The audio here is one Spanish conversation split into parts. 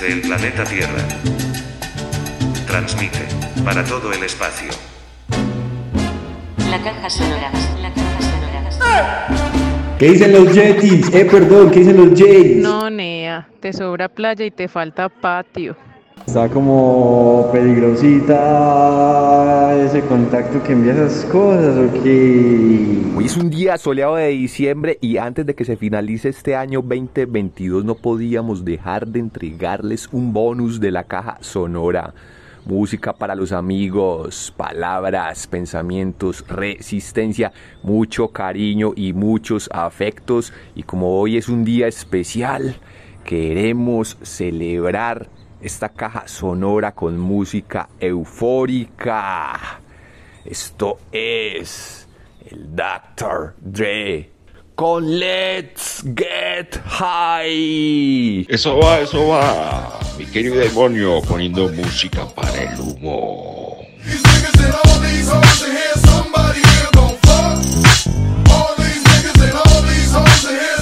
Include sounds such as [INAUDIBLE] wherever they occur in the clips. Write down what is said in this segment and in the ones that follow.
desde el planeta Tierra. Transmite para todo el espacio. La caja sonora. La caja sonora. ¿Qué dicen los Yetis? Eh, perdón, ¿qué dicen los Jays? No, Nea, te sobra playa y te falta patio. Está como peligrosita ese contacto que envía esas cosas, ¿o qué? Hoy es un día soleado de diciembre y antes de que se finalice este año 2022 no podíamos dejar de entregarles un bonus de la caja sonora. Música para los amigos, palabras, pensamientos, resistencia, mucho cariño y muchos afectos. Y como hoy es un día especial, queremos celebrar esta caja sonora con música eufórica. Esto es el Dr. Dre con Let's Get High. Eso va, eso va. Mi querido demonio poniendo música para el humo. These niggas and all these hoes in here, somebody here gon' fuck. All these niggas and all these hoes in here,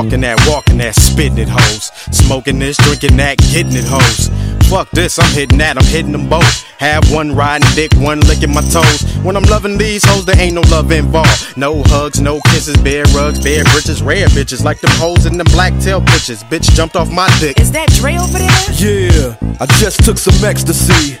Talking that, walking that, spitting it, hoes. Smoking this, drinking that, getting it, hoes. Fuck this, I'm hitting that, I'm hitting them both. Have one riding dick, one licking my toes. When I'm loving these hoes, there ain't no love involved. No hugs, no kisses, bare rugs, bare britches, rare bitches. Like them hoes in them black tail pictures. Bitch jumped off my dick. Is that Dre over there? Yeah, I just took some ecstasy.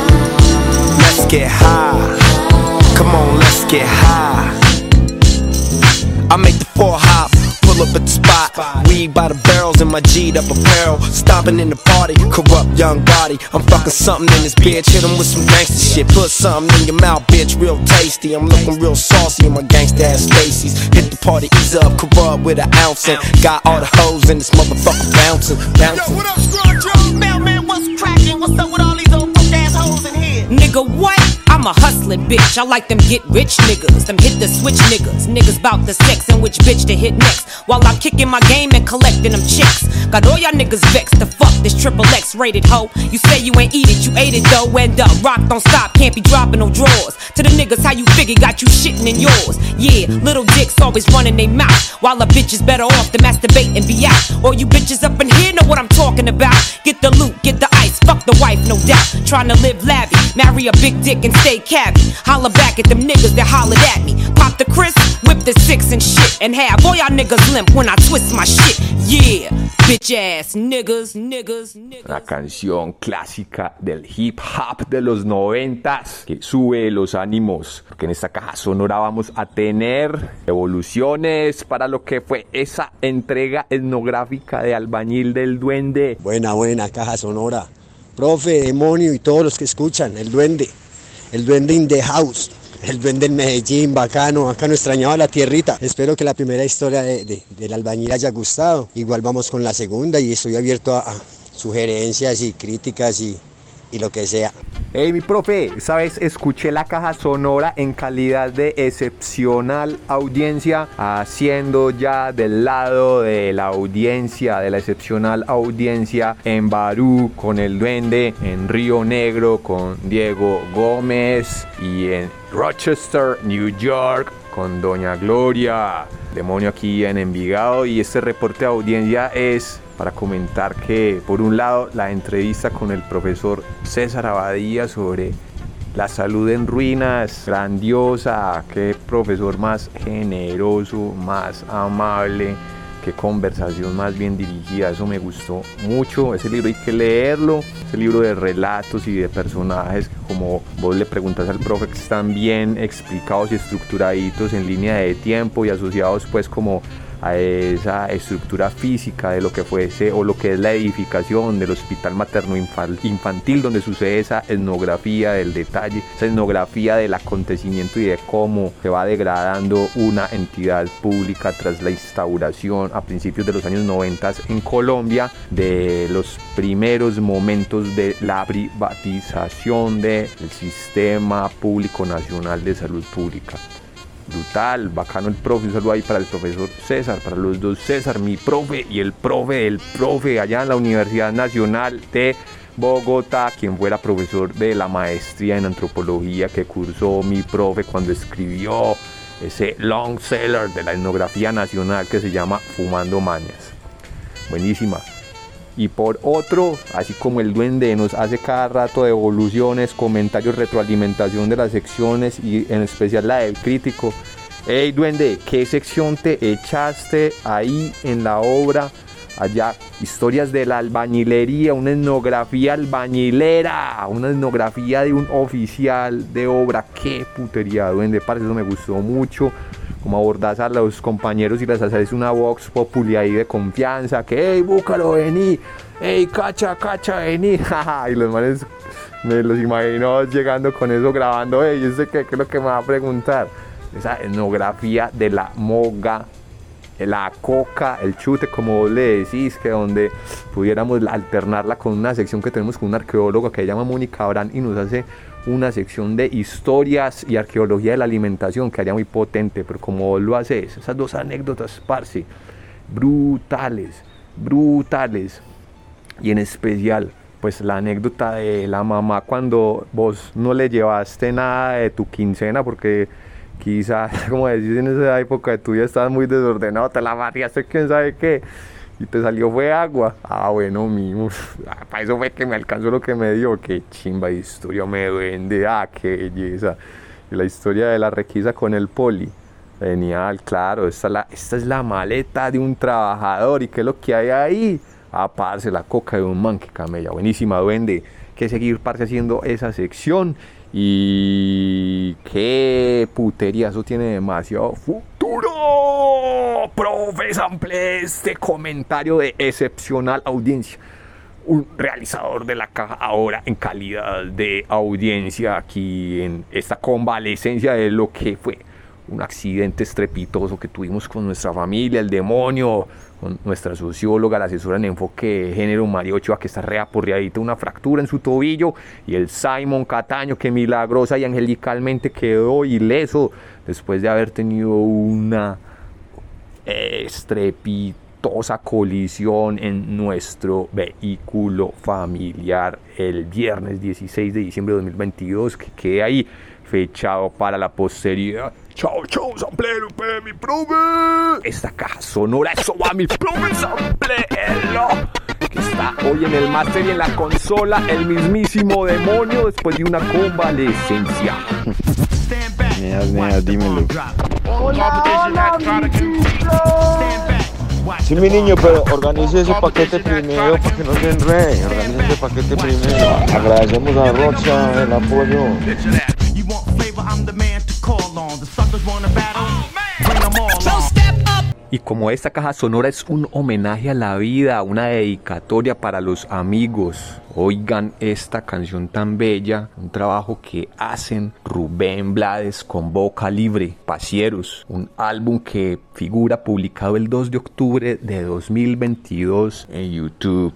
Let's get high. Come on, let's get high. I make the four hop, pull up at the spot. Weed by the barrels in my G'd up apparel. Stomping in the party, corrupt young body. I'm fucking something in this bitch. Hit 'em with some gangster shit. Put something in your mouth, bitch, real tasty. I'm looking real saucy in my gangsta ass Stacy's. Hit the party, ease up, corrupt with an ounce. And got all the hoes in this motherfucker bouncing, bouncing. Yo, What up, Scrub Joe? Mailman, what's cracking? What's up with all these old broke ass hoes in here? Nigga, what? I'm a hustling bitch. I like them get rich niggas, them hit the switch niggas. Niggas bout the sex and which bitch to hit next. While I'm kicking my game and collecting them chicks. Got all y'all niggas vexed to fuck this triple X rated hoe. You say you ain't eat it, you ate it though. End up, rock don't stop, can't be dropping no drawers. To the niggas, how you figure got you shitting in yours. Yeah, little dicks always running they mouth. While a bitch is better off to masturbate and be out. All you bitches up in here know what I'm talking about. Get the loot, get the ice, fuck the wife, no doubt. Trying to live lavish, marry a big dick and stay cabby. Holla back at them niggas that hollered at me. Pop the Chris, whip the six and shit. And have all y'all niggas limp when I twist my shit. Yeah, bitch ass niggas, niggas, niggas. Una canción clásica del hip hop de los noventas que sube los ánimos. Porque en esta caja sonora vamos a tener evoluciones para lo que fue esa entrega etnográfica de Albañil del Duende. Buena, buena caja sonora. Profe, demonio y todos los que escuchan, el duende. El duende in the house. El duende en Medellín, bacano, bacano, extrañaba la tierrita. Espero que la primera historia de, de- del albañil haya gustado. Igual vamos con la segunda y estoy abierto a, a sugerencias y críticas y, y lo que sea. Hey, mi profe, ¿sabes? Escuché la caja sonora en calidad de excepcional audiencia, haciendo ya del lado de la audiencia, de la excepcional audiencia en Barú con el Duende, en Río Negro con Diego Gómez y en Rochester, New York con Doña Gloria. Demonio aquí en Envigado y este reporte de audiencia es para comentar que por un lado la entrevista con el profesor César Abadía sobre la salud en ruinas, grandiosa, qué profesor más generoso, más amable, qué conversación más bien dirigida, eso me gustó mucho, ese libro hay que leerlo, ese libro de relatos y de personajes, como vos le preguntas al profe que están bien explicados y estructuraditos en línea de tiempo y asociados pues como a esa estructura física de lo que fuese o lo que es la edificación del hospital materno infantil donde sucede esa etnografía del detalle, esa etnografía del acontecimiento y de cómo se va degradando una entidad pública tras la instauración a principios de los años 90 en Colombia de los primeros momentos de la privatización del sistema público nacional de salud pública brutal, bacano el profe, un saludo ahí para el profesor César, para los dos César, mi profe y el profe, el profe allá en la Universidad Nacional de Bogotá, quien fuera profesor de la maestría en antropología que cursó mi profe cuando escribió ese long seller de la etnografía nacional que se llama Fumando Mañas. Buenísima. Y por otro, así como el duende nos hace cada rato devoluciones, comentarios, retroalimentación de las secciones y en especial la del crítico. Hey duende, ¿qué sección te echaste ahí en la obra? Allá, historias de la albañilería, una etnografía albañilera, una etnografía de un oficial de obra. Qué putería, duende, parce, eso me gustó mucho. Como abordás a los compañeros y les haces una vox populi ahí de confianza, que hey, búscalo, vení, hey, cacha, cacha, vení, [LAUGHS] y los manes me los imagino llegando con eso grabando, hey, yo sé qué, qué es lo que me va a preguntar, esa etnografía de la moga, la coca, el chute, como vos le decís, que donde pudiéramos alternarla con una sección que tenemos con un arqueólogo que se llama Mónica Abrán y nos hace una sección de historias y arqueología de la alimentación que haría muy potente, pero como vos lo haces, esas dos anécdotas, parce, brutales, brutales. Y en especial, pues la anécdota de la mamá cuando vos no le llevaste nada de tu quincena porque quizás, [LAUGHS] como decís, en esa época tú ya estabas muy desordenado, te la variaste, quién sabe qué, y te salió fue agua. Ah, bueno, mimo, para eso fue que me alcanzó lo que me dio, qué chimba de historia me duende, ah, qué belleza. Y la historia de la requisa con el poli. Genial, claro, esta es, la, esta es la maleta de un trabajador. ¿Y qué es lo que hay ahí? Ah, parce, la coca de un man que camella. Buenísima, duende. Que seguir, parce, haciendo esa sección. Y qué putería, eso tiene demasiado futuro. Profe, sample este comentario de excepcional audiencia. Un realizador de la caja ahora en calidad de audiencia aquí en esta convalecencia de lo que fue un accidente estrepitoso que tuvimos con nuestra familia, el demonio, nuestra socióloga, la asesora en enfoque de género María Ochoa, que está reaporreadita, una fractura en su tobillo, y el Simon Cataño, que milagrosa y angelicalmente quedó ileso después de haber tenido una estrepitosa colisión en nuestro vehículo familiar el viernes 16 de diciembre de 2022, que quede ahí fechado para la posteridad. Chao, chao, samplero, pe, mi profe. Esta caja sonora, eso va, mi profe, samplero. Que está hoy en el máster y en la consola, el mismísimo demonio después de una convalecencia. Neas, neas, dímelo. Sí, mi niño, pero organice ese paquete primero para que no se enrede. Organice ese paquete primero. Agradecemos a Rocha el apoyo. Y como esta caja sonora es un homenaje a la vida, una dedicatoria para los amigos, oigan esta canción tan bella, un trabajo que hacen Rubén Blades con Boca Libre, Pasieros, un álbum que figura publicado el 2 de octubre de 2022 en YouTube.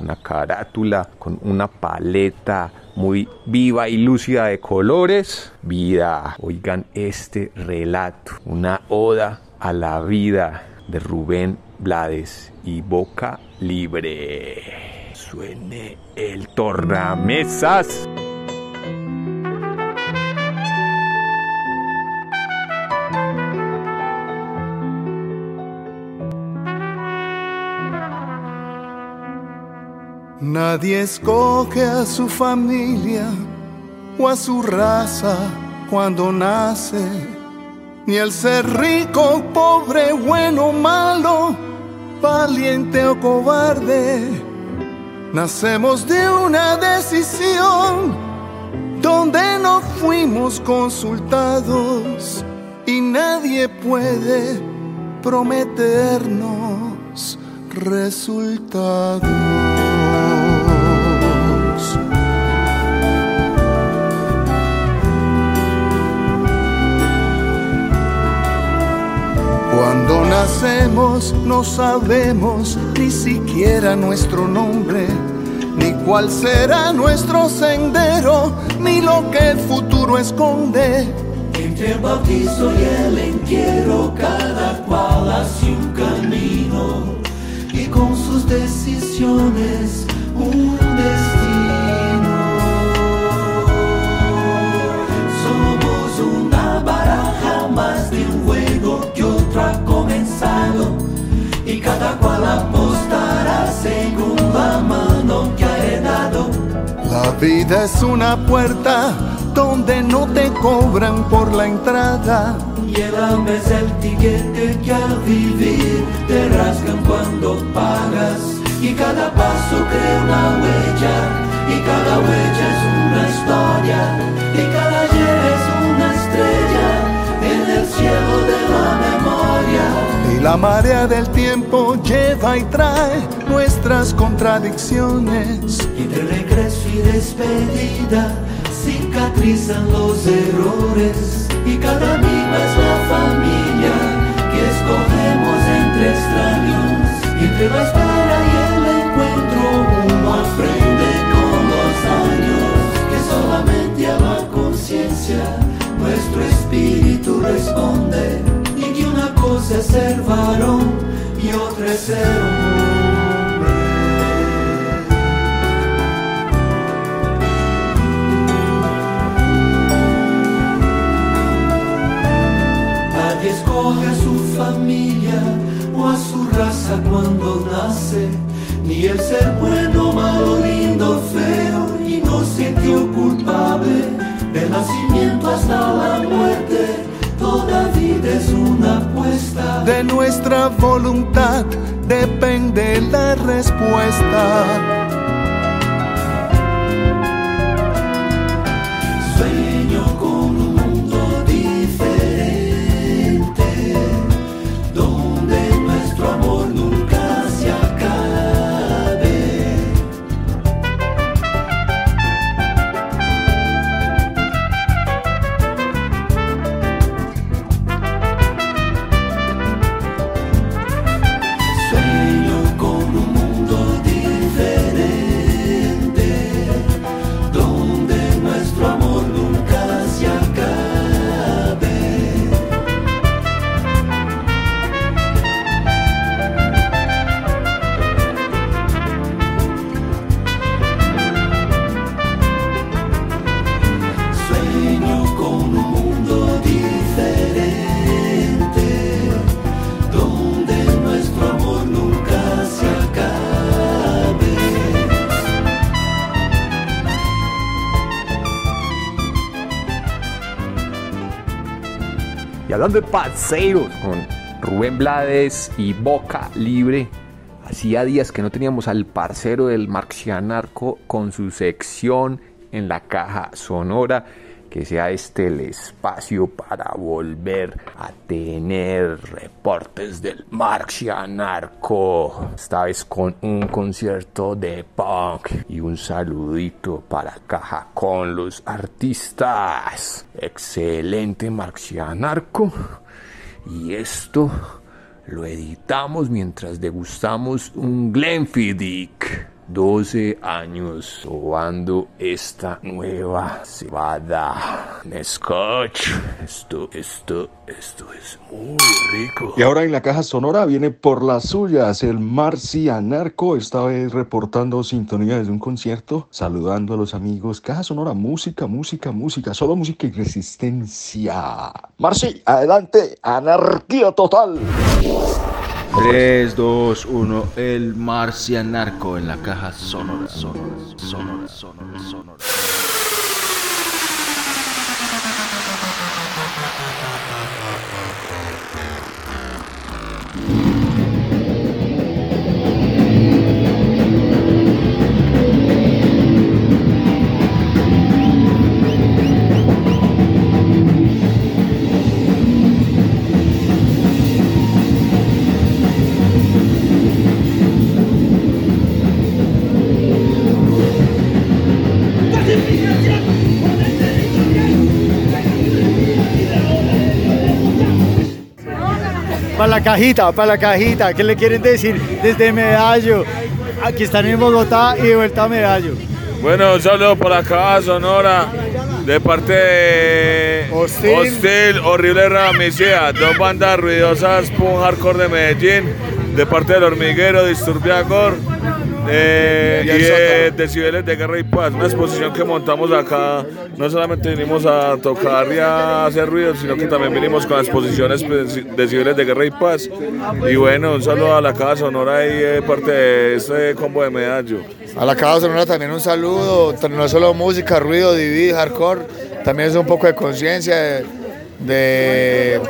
Una carátula con una paleta muy viva y lúcida de colores. Vida, oigan este relato, una oda a la vida de Rubén Blades y Boca Libre. Suene el tornamesas. Nadie escoge a su familia o a su raza cuando nace, ni el ser rico, pobre, bueno, malo, valiente o cobarde. Nacemos de una decisión donde no fuimos consultados y nadie puede prometernos resultados. Cuando nacemos no sabemos ni siquiera nuestro nombre, ni cuál será nuestro sendero, ni lo que el futuro esconde. Entre el bautizo y el entierro, cada cual hace un camino y con sus decisiones un destino. Somos una baraja más de un juego que otro ha comenzado y cada cual apostará según la mano que ha heredado. La vida es una puerta donde no te cobran por la entrada. Y el hambre es el tiquete que al vivir te rasgan cuando pagas. Y cada paso crea una huella, y cada huella marea del tiempo lleva y trae nuestras contradicciones. Y de regreso y despedida cicatrizan los errores. Y cada amigo es la familia que escogemos entre extraños. Y entre la espera y el encuentro uno aprende con los años que solamente a la conciencia nuestro espíritu responde cosa es ser varón y otra es ser hombre Nadie escoge a su familia o a su raza cuando nace, ni el ser bueno, malo, lindo, feo, inocente o culpable, del nacimiento hasta la muerte, vida es una apuesta. De nuestra voluntad depende la respuesta. Hablando de paseos con Rubén Blades y Boca Libre, hacía días que no teníamos al parcero del Marxianarco con su sección en la caja sonora. Que sea este el espacio para volver a tener reportes del Marxianarco. Esta vez con un concierto de punk y un saludito para caja con los artistas. Excelente Marxianarco. Y esto lo editamos mientras degustamos un Glenfiddich. 12 años probando esta nueva cebada. Scotch. Esto, esto, esto es muy rico. Y ahora en la caja sonora viene por las suyas el Marcianarco, esta vez reportando sintonía desde un concierto, saludando a los amigos. Caja sonora, música, música, música, solo música y resistencia. Marci, adelante, anarquía total. 3, 2, 1, el marcianarco en la caja sonora, sonora, sonora, sonora, sonora. Para la cajita, para la cajita. ¿Qué le quieren decir desde Medallo? Aquí están en Bogotá y de vuelta a Medallo. Bueno, un saludo por acá Sonora, de parte de Hostil. Horrible Ramicea, dos bandas ruidosas, punk hardcore de Medellín, de parte del Hormiguero, Disturbia Gore, eh, Y y, el de Decibeles de Guerra y Paz, una exposición que montamos acá, no solamente vinimos a tocar y a hacer ruido, sino que también vinimos con exposiciones pues, Decibeles de Guerra y Paz, y bueno, un saludo a la Casa Sonora y de parte de este combo de Medallo. A la Caja Sonora también un saludo, no solo música, ruido, divid, hardcore, también es un poco de conciencia, de, de,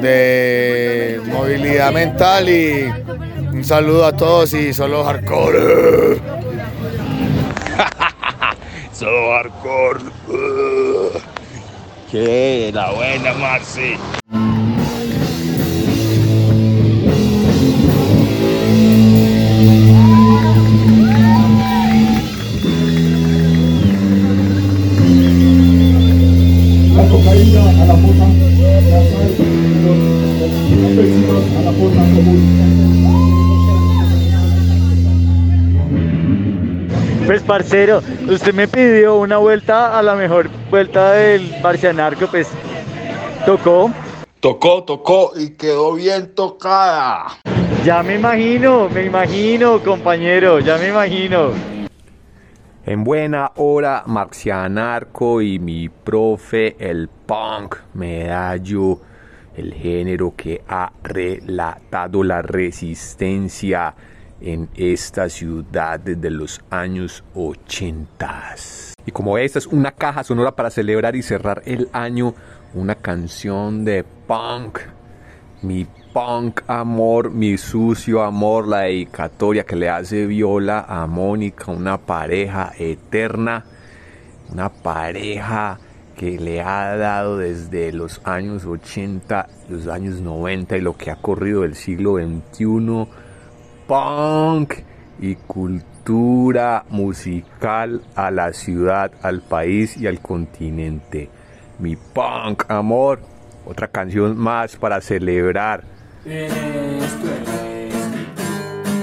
de movilidad mental y un saludo a todos y solo hardcore. [LAUGHS] Solo hardcore. Que la buena, Marci. La cocaína a la fosa, la sal, los a la fosa común. Pues parcero, usted me pidió una vuelta a la mejor vuelta del Barcianarco, pues tocó. Tocó, tocó y quedó bien tocada. Ya me imagino, me imagino, compañero, ya me imagino. En buena hora, Marcianarco y mi profe, el punk medallo, el género que ha relatado la resistencia en esta ciudad desde los años 80. Y como esta es una caja sonora para celebrar y cerrar el año, una canción de punk, mi punk amor, mi sucio amor, la dedicatoria que le hace Viola a Mónica, una pareja eterna, una pareja que le ha dado desde los años 80, los años 90 y lo que ha corrido el siglo XXI, punk y cultura musical a la ciudad, al país y al continente. Mi punk amor, otra canción más para celebrar. Eres tú mi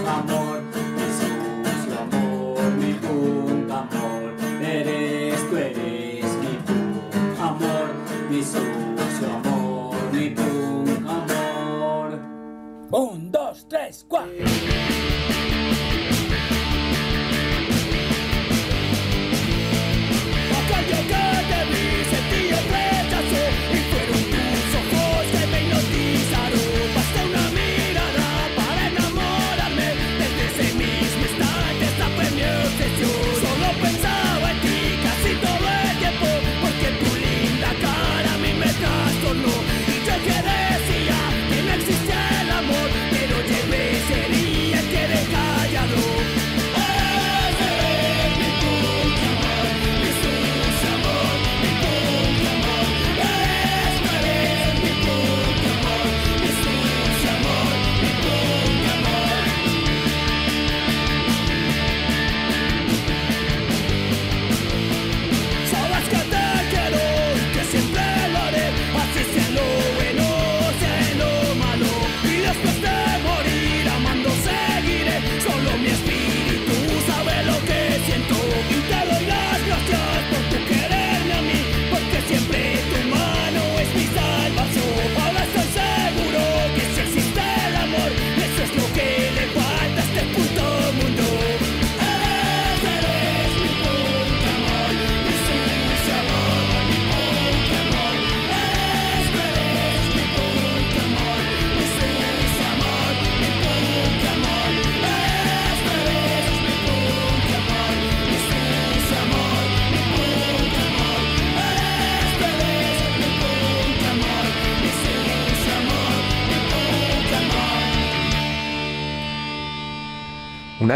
amor, amor, mi amor. Eres tú mi Un, dos, tres, cuatro.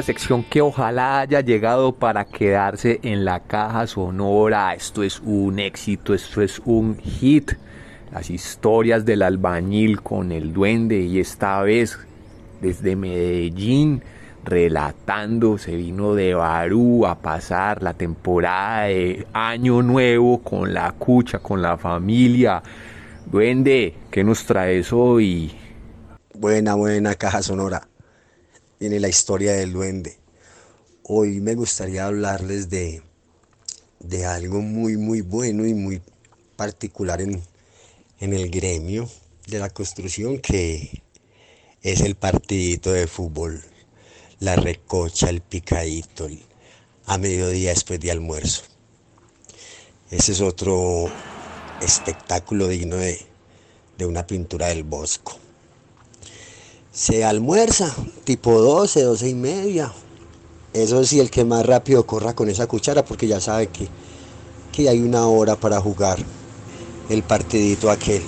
Sección que ojalá haya llegado para quedarse en la caja sonora. Esto es un éxito, esto es un hit. Las historias del albañil con el duende y esta vez desde Medellín relatando, se vino de Barú a pasar la temporada de Año Nuevo con la cucha, con la familia. Duende, ¿qué nos traes hoy? Buena, buena caja sonora. Viene la historia del duende. Hoy me gustaría hablarles de, de algo muy, muy bueno y muy particular en, en el gremio de la construcción que es el partidito de fútbol, la recocha, el picadito, el- a mediodía después de almuerzo. Ese es otro espectáculo digno de, de una pintura del Bosco. Se almuerza tipo 12, 12 y media. Eso sí, el que más rápido corra con esa cuchara porque ya sabe que, que hay una hora para jugar el partidito aquel.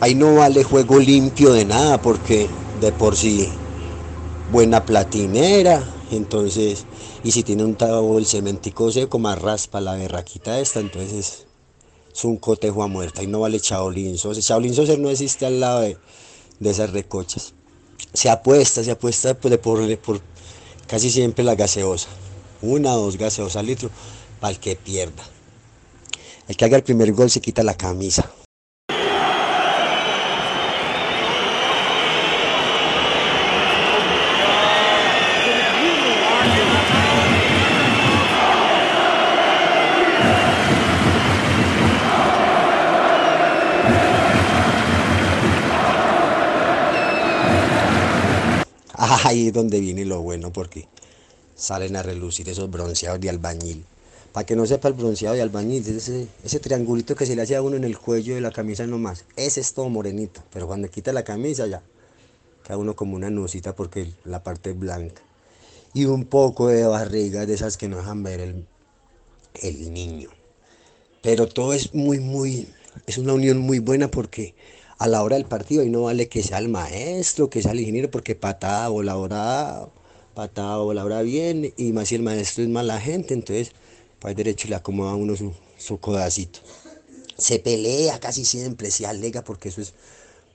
Ahí no vale juego limpio de nada porque de por sí buena platinera, entonces, y si tiene un tabo el cementico seco más raspa la berraquita esta, entonces es, un cotejo a muerta y no vale Shaolin Saucer. Shaolin Saucer no existe al lado de, de esas recochas. Se apuesta, se apuesta pues, de por, por casi siempre la gaseosa. Una o dos gaseosas al litro para el que pierda. El que haga el primer gol se quita la camisa. Ahí es donde viene lo bueno porque salen a relucir esos bronceados de albañil. Para que no sepa el bronceado de albañil, es ese, ese triangulito que se le hace a uno en el cuello de la camisa nomás. Ese es todo morenito, pero cuando quita la camisa ya queda uno como una nucita porque la parte es blanca. Y un poco de barriga de esas que no dejan ver el, el niño. Pero todo es muy, muy, es una unión muy buena porque a la hora del partido ahí no vale que sea el maestro, que sea el ingeniero, porque patada voladora, patada voladora bien, y más si el maestro es mala gente, entonces para el derecho le acomoda uno su, su codacito. Se pelea casi siempre, se alega, porque eso es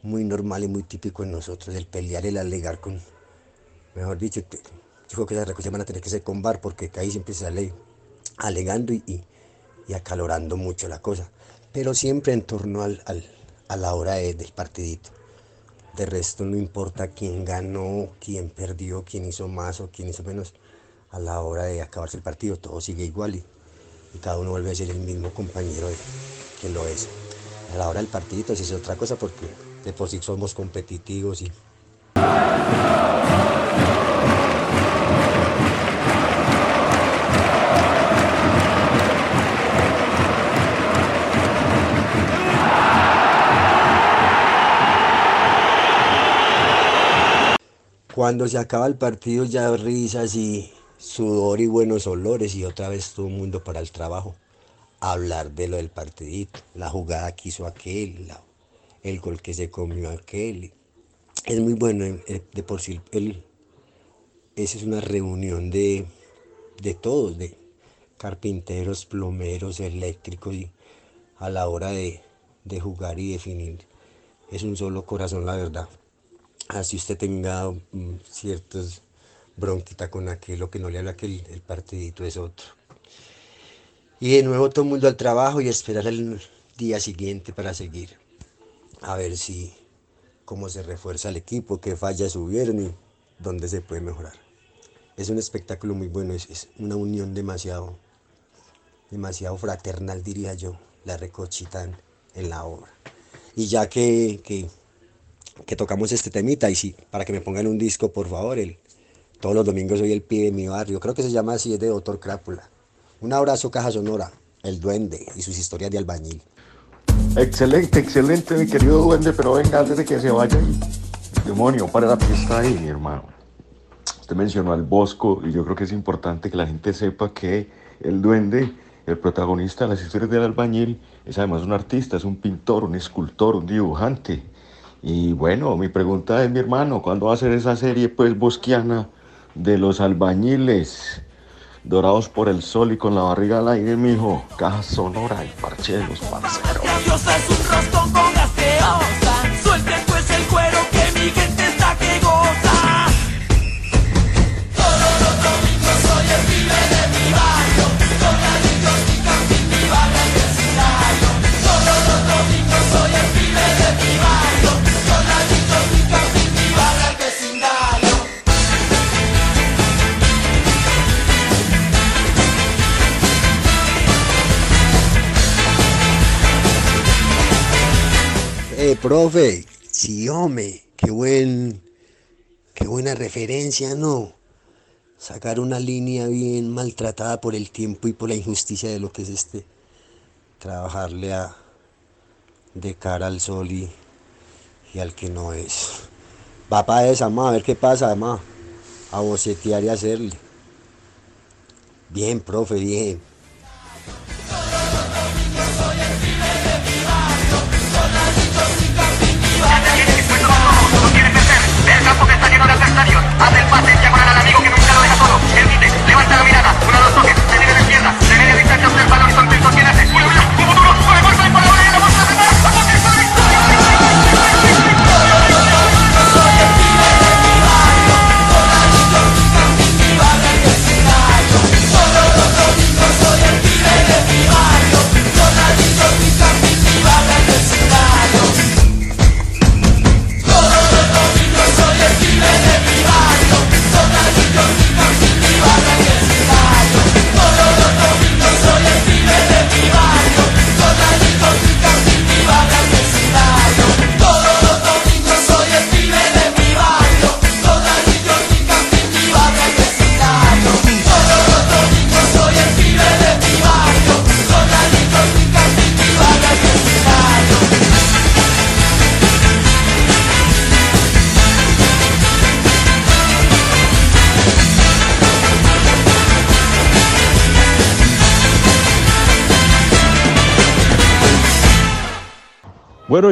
muy normal y muy típico en nosotros, el pelear, el alegar con, mejor dicho, yo creo que las recogidas van a tener que ser con bar, porque ahí siempre se sale alegando y, y- y acalorando mucho la cosa, pero siempre en torno al- a la hora de- del partidito. De resto no importa quién ganó, quién perdió, quién hizo más o quién hizo menos. A la hora de acabarse el partido todo sigue igual y, cada uno vuelve a ser el mismo compañero que lo es. A la hora del partidito sí es otra cosa porque de por sí somos competitivos y Cuando se acaba el partido ya risas y sudor y buenos olores y otra vez todo el mundo para el trabajo. Hablar de lo del partidito, la jugada que hizo aquel, el gol que se comió aquel. Es muy bueno, eh, eh, de por sí, esa es una reunión de, de todos, de carpinteros, plomeros, eléctricos, y a la hora de, de jugar y definir. Es un solo corazón, la verdad así usted tenga mm, ciertos con aquel o que no le habla aquel, el partidito es otro. Y de nuevo todo el mundo al trabajo y esperar el día siguiente para seguir. A ver si cómo se refuerza el equipo, qué fallas hubieron y dónde se puede mejorar. Es un espectáculo muy bueno, es, una unión demasiado, demasiado fraternal diría yo, la recochita en, en la obra. Y ya que, que que tocamos este temita y sí, para que me pongan un disco, por favor. El, todos los domingos soy el pibe de mi barrio. Creo que se llama así, es de Doctor Crápula. Un abrazo, Caja Sonora, el duende y sus historias de albañil. Excelente, excelente, mi querido duende, pero venga, antes de que se vaya demonio, para la fiesta ahí, mi hermano. Usted mencionó al Bosco y yo creo que es importante que la gente sepa que el duende, el protagonista de las historias del albañil, es además un artista, es un pintor, un escultor, un dibujante. Y bueno, mi pregunta es, mi hermano, ¿cuándo va a ser esa serie, pues, bosquiana de los albañiles? Dorados por el sol y con la barriga al aire, mijo. Caja sonora y parche de los parceros. Profe, sí, hombre, qué buen, qué buena referencia, ¿no? Sacar una línea bien maltratada por el tiempo y por la injusticia de lo que es este, trabajarle a, de cara al sol y, al que no es. Va para esa, ma, a ver qué pasa, ma. A bocetear y hacerle. Bien, profe, bien.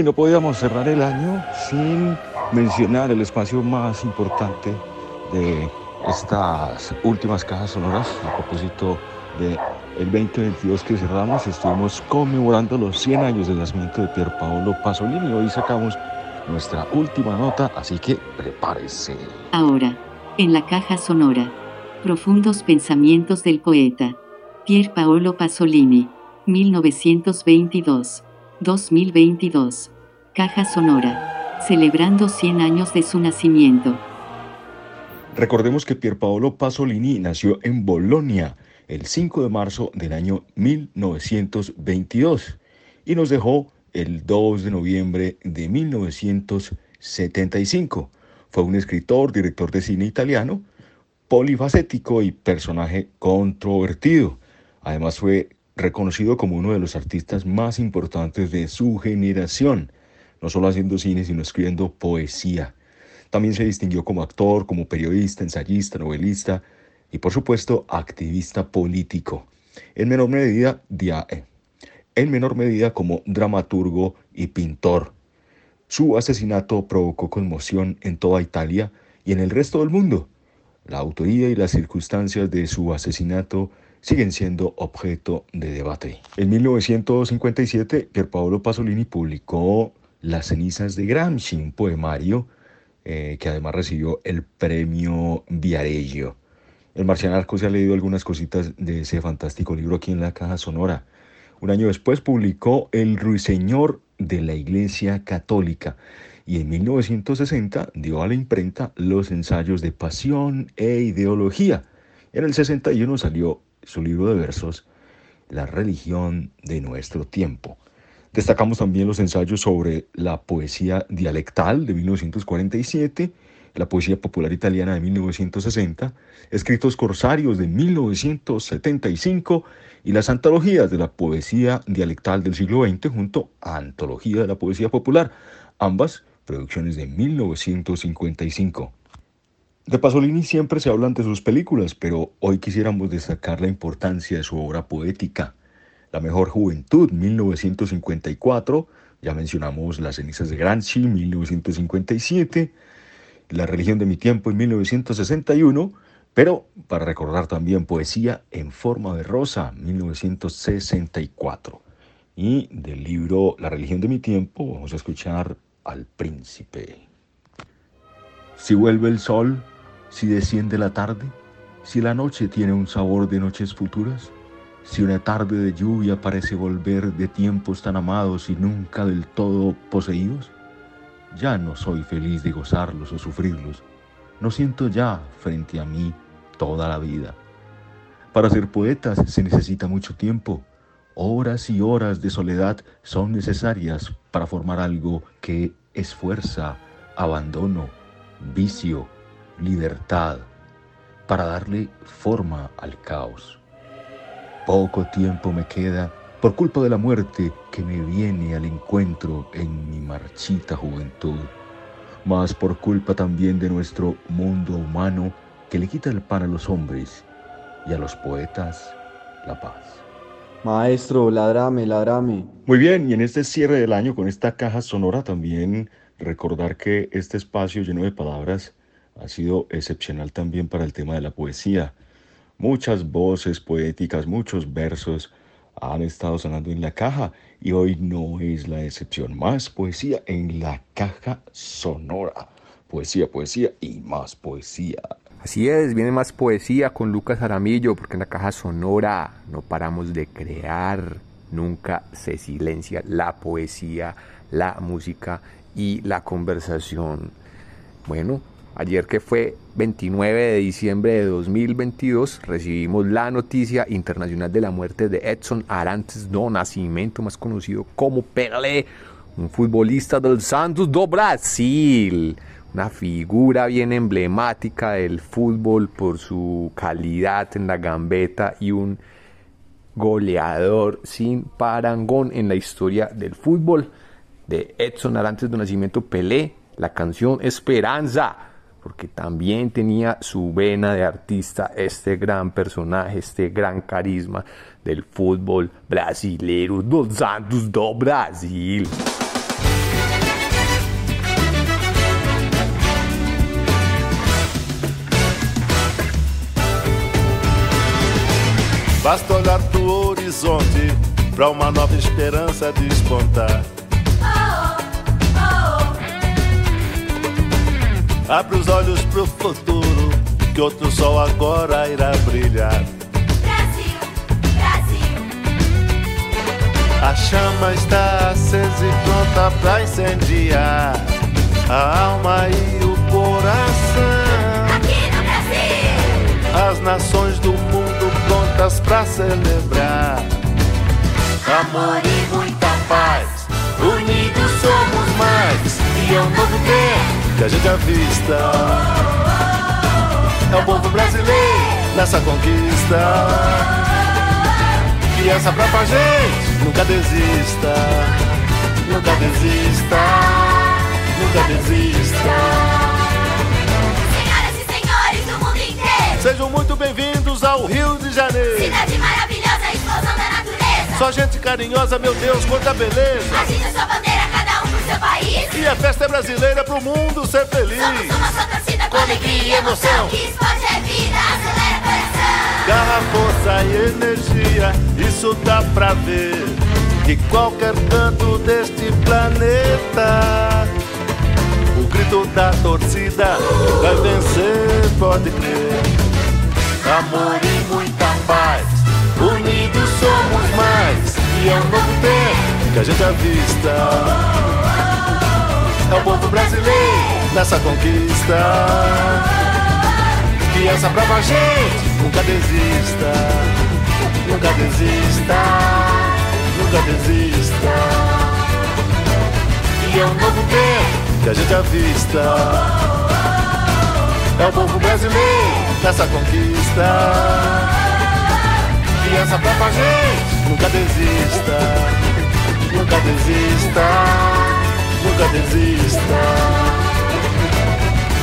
Y no podíamos cerrar el año sin mencionar el espacio más importante de estas últimas cajas sonoras. A propósito de el 2022 que cerramos, estuvimos conmemorando los 100 años del nacimiento de Pierpaolo Pasolini. Hoy sacamos nuestra última nota, así que prepárese. Ahora, en la caja sonora, profundos pensamientos del poeta Pier Paolo Pasolini, 1922. 2022. Caja Sonora. Celebrando 100 años de su nacimiento. Recordemos que Pierpaolo Pasolini nació en Bolonia el 5 de marzo del año 1922 y nos dejó el 2 de noviembre de 1975. Fue un escritor, director de cine italiano, polifacético y personaje controvertido. Además fue reconocido como uno de los artistas más importantes de su generación, no solo haciendo cine, sino escribiendo poesía. También se distinguió como actor, como periodista, ensayista, novelista y por supuesto activista político. En menor medida, eh, en menor medida como dramaturgo y pintor. Su asesinato provocó conmoción en toda Italia y en el resto del mundo. La autoría y las circunstancias de su asesinato siguen siendo objeto de debate. En 1957, Pierpaolo Pasolini publicó Las cenizas de Gramsci, un poemario eh, que además recibió el premio Viareggio. El marcianarco se ha leído algunas cositas de ese fantástico libro aquí en la caja sonora. Un año después publicó El Ruiseñor de la Iglesia Católica y en 1960 dio a la imprenta los ensayos de pasión e ideología. En el 61 salió su libro de versos La religión de nuestro tiempo. Destacamos también los ensayos sobre la poesía dialectal de 1947, la poesía popular italiana de 1960, escritos corsarios de 1975 y las antologías de la poesía dialectal del siglo XX junto a Antología de la Poesía Popular, ambas producciones de 1955. De Pasolini siempre se habla de sus películas, pero hoy quisiéramos destacar la importancia de su obra poética. La mejor juventud, 1954, ya mencionamos Las cenizas de Gramsci, 1957, La religión de mi tiempo en 1961, pero para recordar también Poesía en forma de rosa, 1964. Y del libro La religión de mi tiempo vamos a escuchar al príncipe. Si vuelve el sol, si desciende la tarde, si la noche tiene un sabor de noches futuras, si una tarde de lluvia parece volver de tiempos tan amados y nunca del todo poseídos, ya no soy feliz de gozarlos o sufrirlos, no siento ya frente a mí toda la vida. Para ser poetas se necesita mucho tiempo, Horas y horas de soledad son necesarias para formar algo que es fuerza, abandono, vicio, libertad, para darle forma al caos. Poco tiempo me queda por culpa de la muerte que me viene al encuentro en mi marchita juventud, mas por culpa también de nuestro mundo humano que le quita el pan a los hombres y a los poetas la paz. Maestro, ladrame, ladrame. Muy bien, y en este cierre del año con esta caja sonora también recordar que este espacio lleno de palabras ha sido excepcional también para el tema de la poesía. Muchas voces poéticas, muchos versos han estado sonando en la caja y hoy no es la excepción. Más poesía en la caja sonora. Poesía, poesía y más poesía. Así es, viene más poesía con Lucas Aramillo, porque en la caja sonora no paramos de crear, nunca se silencia la poesía, la música y la conversación. Bueno, ayer que fue 29 de diciembre de 2022, recibimos la noticia internacional de la muerte de Edson Arantes do Nascimento, más conocido como Pelé, un futbolista del Santos do Brasil. Una figura bien emblemática del fútbol por su calidad en la gambeta y un goleador sin parangón en la historia del fútbol de Edson Arantes de Nacimiento Pelé, la canción Esperanza, porque también tenía su vena de artista este gran personaje, este gran carisma del fútbol brasileiro dos Santos do Brasil. Basta olhar pro horizonte pra uma nova esperança despontar. Abre os olhos pro futuro, que outro sol agora irá brilhar. Brasil, Brasil. A chama está acesa e pronta pra incendiar a alma e o coração. Aqui no Brasil. As nações do mundo prontas pra celebrar. Amor e muita paz, unidos somos mais. E é um novo tempo que a gente avista. É o povo brasileiro nessa conquista. Criança pra pra gente, nunca desista. Nunca desista, nunca desista. Senhoras e senhores do mundo inteiro. Sejam muito bem-vindos ao Rio de Janeiro. Cidade maravilhosa, explosão da natureza. Só gente carinhosa, meu Deus, quanta beleza. Agita sua bandeira, seu país. E a festa é brasileira pro mundo ser feliz. Somos uma só torcida com alegria e emoção. Que esporte é vida, acelera coração. Garra, força e energia, isso dá pra ver. De qualquer canto deste planeta. O grito da torcida vai vencer, pode crer. Amor e muita paz, unidos somos mais. E é um novo tempo que a gente avista. É o povo brasileiro nessa conquista. Criança brava gente, nunca desista. Nunca desista, nunca desista. E é um novo tempo que a gente avista. É o povo brasileiro nessa conquista. Criança brava gente, nunca desista. Nunca desista, nunca desista.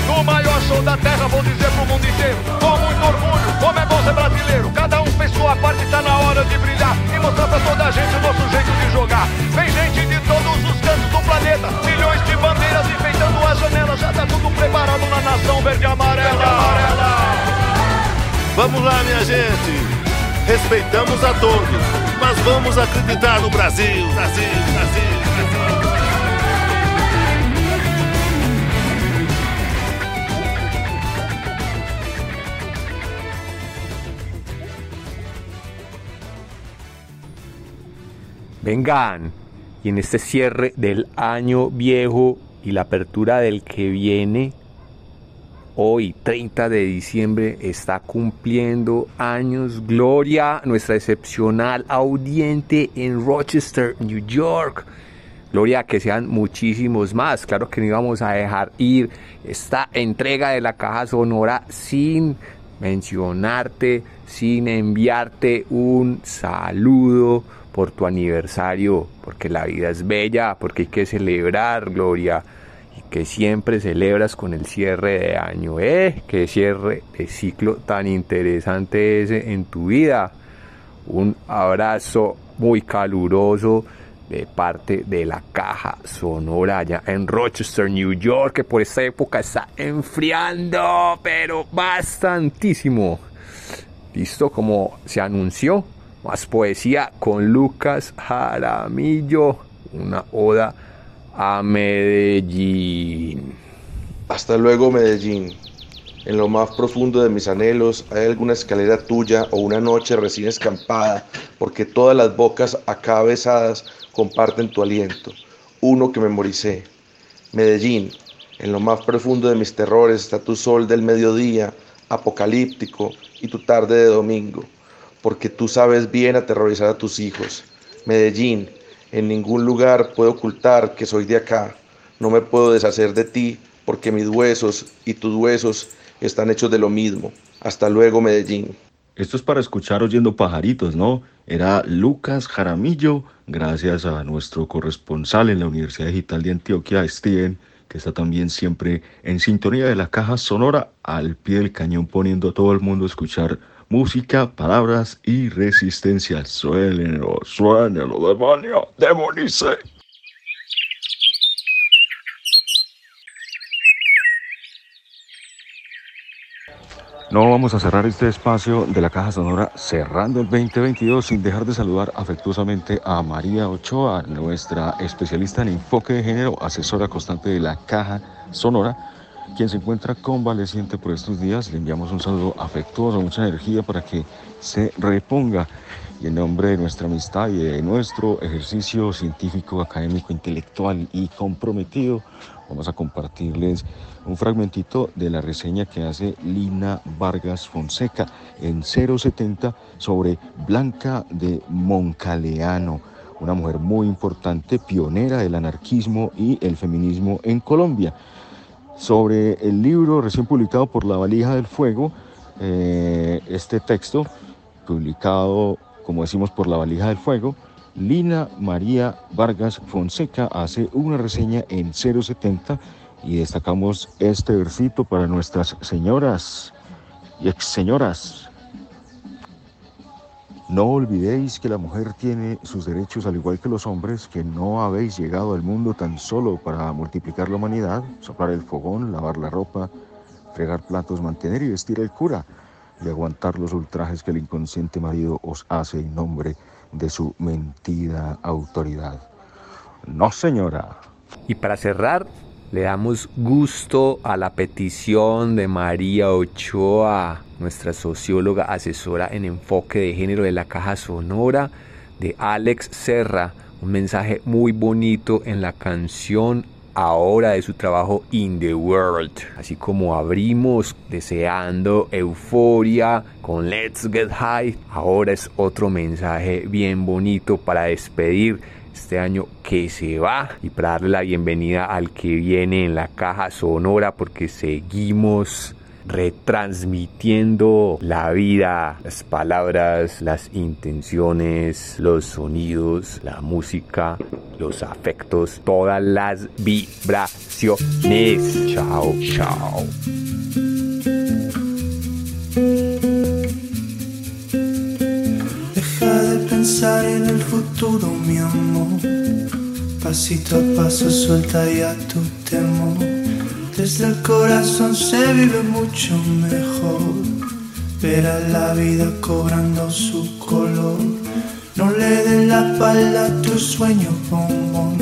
No maior show da terra, vou dizer pro mundo inteiro Com muito orgulho, como é bom ser brasileiro Cada um fez sua parte, tá na hora de brilhar E mostrar pra toda a gente o nosso jeito de jogar Vem gente de todos os cantos do planeta Milhões de bandeiras enfeitando as janelas Já tá tudo preparado na nação verde e amarela, verde amarela. Vamos lá, minha gente. Respeitamos a todos, mas vamos acreditar no Brasil. Brasil, Brasil, Brasil. Vengan, y en este cierre del año viejo y la apertura del que viene, Hoy, 30 de diciembre, está cumpliendo años Gloria, nuestra excepcional audiente en Rochester, New York. Gloria, que sean muchísimos más. Claro que no íbamos a dejar ir esta entrega de la caja sonora sin mencionarte, sin enviarte un saludo por tu aniversario, porque la vida es bella, porque hay que celebrar, Gloria que siempre celebras con el cierre de año. ¡Eh! ¡Qué cierre de ciclo tan interesante ese en tu vida! Un abrazo muy caluroso de parte de la caja sonora allá en Rochester, New York, que por esta época está enfriando, pero bastantísimo. Listo, como se anunció, más poesía con Lucas Jaramillo, una oda a Medellín. Hasta luego, Medellín. En lo más profundo de mis anhelos hay alguna escalera tuya o una noche recién escampada, porque todas las bocas acá besadas comparten tu aliento. Uno que memoricé. Medellín, en lo más profundo de mis terrores está tu sol del mediodía, apocalíptico, y tu tarde de domingo, porque tú sabes bien aterrorizar a tus hijos. Medellín, en ningún lugar puedo ocultar que soy de acá. No me puedo deshacer de ti porque mis huesos y tus huesos están hechos de lo mismo. Hasta luego, Medellín. Esto es para escuchar oyendo pajaritos, ¿no? Era Lucas Jaramillo, gracias a nuestro corresponsal en la Universidad Digital de Antioquia, Steven, que está también siempre en sintonía de la caja sonora al pie del cañón poniendo a todo el mundo a escuchar música, palabras y resistencia. Suénenlo, suénenlo, demonio, demonice. No vamos a cerrar este espacio de la Caja Sonora cerrando el 2022 sin dejar de saludar afectuosamente a María Ochoa, nuestra especialista en enfoque de género, asesora constante de la Caja Sonora, quien se encuentra convaleciente por estos días. Le enviamos un saludo afectuoso, mucha energía para que se reponga. Y en nombre de nuestra amistad y de nuestro ejercicio científico, académico, intelectual y comprometido, vamos a compartirles un fragmentito de la reseña que hace Lina Vargas Fonseca en 070 sobre Blanca de Moncaleano, una mujer muy importante, pionera del anarquismo y el feminismo en Colombia. Sobre el libro recién publicado por La Valija del Fuego, eh, este texto, publicado, como decimos, por La Valija del Fuego, Lina María Vargas Fonseca hace una reseña en 070 y destacamos este versito para nuestras señoras y ex señoras. No olvidéis que la mujer tiene sus derechos al igual que los hombres, que no habéis llegado al mundo tan solo para multiplicar la humanidad, soplar el fogón, lavar la ropa, fregar platos, mantener y vestir el cura y aguantar los ultrajes que el inconsciente marido os hace en nombre de su mentida autoridad. No, señora. Y para cerrar, le damos gusto a la petición de María Ochoa, nuestra socióloga asesora en enfoque de género de la caja sonora, de Alex Serra, un mensaje muy bonito en la canción ahora de su trabajo In the World. Así como abrimos deseando euforia con Let's Get High, ahora es otro mensaje bien bonito para despedir este año que se va y para darle la bienvenida al que viene en la caja sonora porque seguimos retransmitiendo la vida, las palabras, las intenciones, los sonidos, la música, los afectos, todas las vibraciones. Chao, chao. Deja de pensar en el futuro, mi amor. Pasito a paso suelta ya tu temor. Desde el corazón se vive mucho mejor. Verás la vida cobrando su color. No le des la espalda a tu sueño, bombón.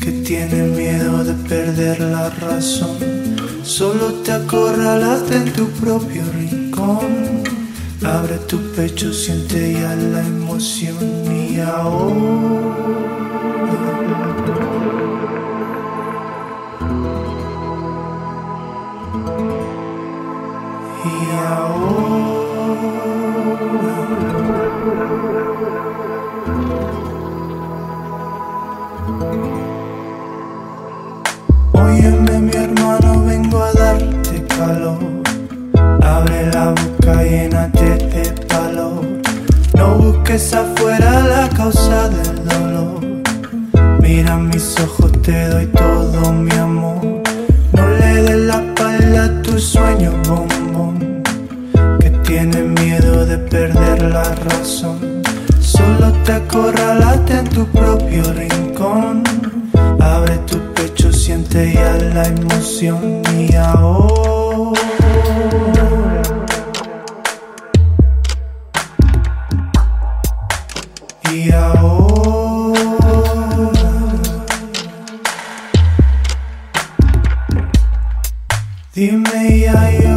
Que tiene miedo de perder la razón. Solo te acorralaste en tu propio rincón. Abre tu pecho, siente ya la emoción y ahora. Óyeme mi hermano, vengo a darte calor. Abre la boca, llénate de calor. No busques afuera la causa del dolor. Mira mis ojos, te doy todo mi amor. No le des la espalda a tus sueños, bombón. Que tienes miedo de perder la razón. Solo te acorralate en tu propio rincón. Abre tu pecho, siente ya la emoción y ahora. Y ahora. Dime ya.